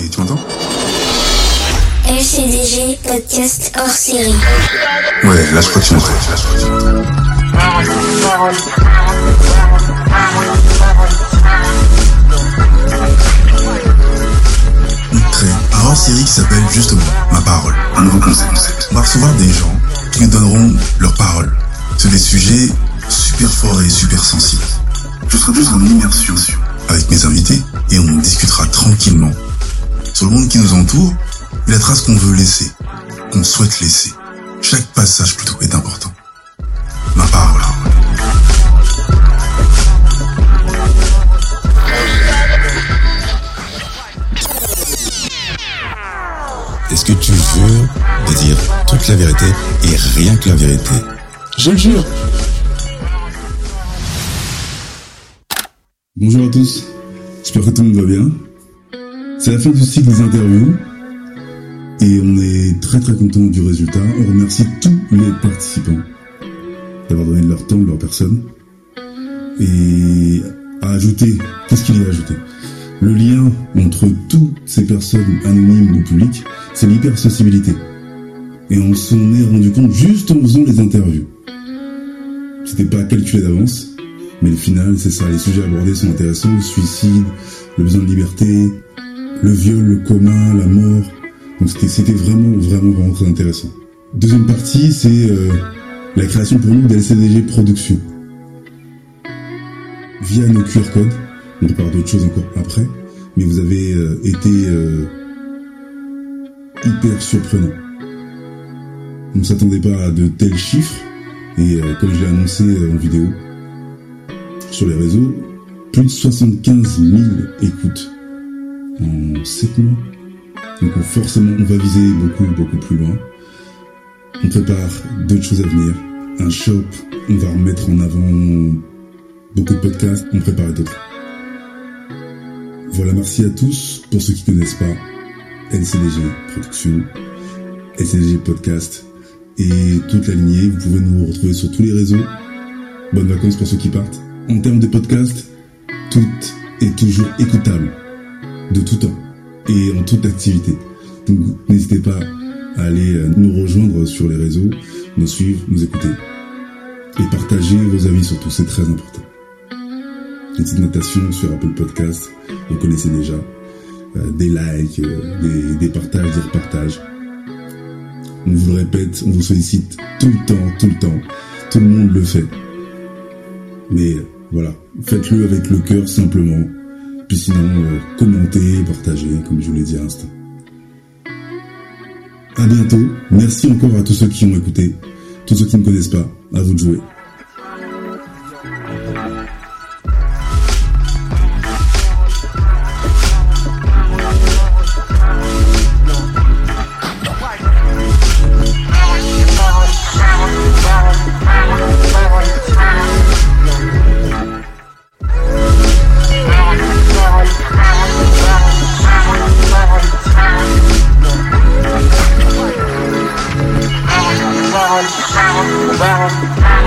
Hey, tu m'entends? LCDG podcast hors série. Ouais, là je crois que tu m'entends. Un hors série qui s'appelle justement Ma parole, un nouveau concept. On va recevoir des gens qui nous donneront leur parole sur des sujets super forts et super sensibles. Je serai juste en immersion avec mes invités sur le monde qui nous entoure et la trace qu'on veut laisser, qu'on souhaite laisser. Chaque passage plutôt est important. Ma parole. Est-ce que tu veux de dire toute la vérité et rien que la vérité? Je le jure. Bonjour à tous, j'espère que tout le monde va bien. C'est la fin du cycle des interviews et on est très très content du résultat. On remercie tous les participants d'avoir donné leur temps, de leur personne. Et à ajouter, qu'est-ce qu'il y a à ajouter? Le lien entre toutes ces personnes anonymes ou publiques, c'est l'hypersociabilité. Et on s'en est rendu compte juste en faisant les interviews. C'était pas calculé d'avance, mais le final, c'est ça. Les sujets abordés sont intéressants. Le suicide, le besoin de liberté, le viol, le coma, la mort. Donc c'était, vraiment, vraiment, vraiment très intéressant. Deuxième partie, c'est euh, la création pour nous d'LCDG Production. Via nos QR codes, on parle d'autres choses encore après, mais vous avez euh, été euh, hyper surprenant. On ne s'attendait pas à de tels chiffres, et comme je l'ai annoncé en vidéo, sur les réseaux, plus de 75 000 écoutes 7 mois. Donc on- forcément, on va viser beaucoup, beaucoup plus loin. On prépare d'autres choses à venir. Un shop, on va remettre en avant beaucoup de podcasts, on prépare d'autres. Voilà, merci à tous. Pour ceux qui connaissent pas, LCDG Production, LCDG Podcast et toute la lignée. Vous pouvez nous retrouver sur tous les réseaux. Bonnes vacances pour ceux qui partent. En termes de podcast, tout est toujours écoutable, de tout temps et en toute activité. Donc n'hésitez pas à aller euh, nous rejoindre sur les réseaux, nous suivre, nous écouter et partager vos avis surtout, c'est très important. Petite notation sur Apple Podcast, vous connaissez déjà. Euh, des likes, euh, des, des partages, des repartages. On vous le répète, on vous sollicite tout le temps, tout le temps. Tout le monde le fait. Mais voilà, faites-le avec le cœur simplement. Sinon, euh, commentez, partagez, comme je vous l'ai dit à l'instant. À bientôt. Merci encore à tous ceux qui ont écouté. Tous ceux qui ne connaissent pas, à vous de jouer. around.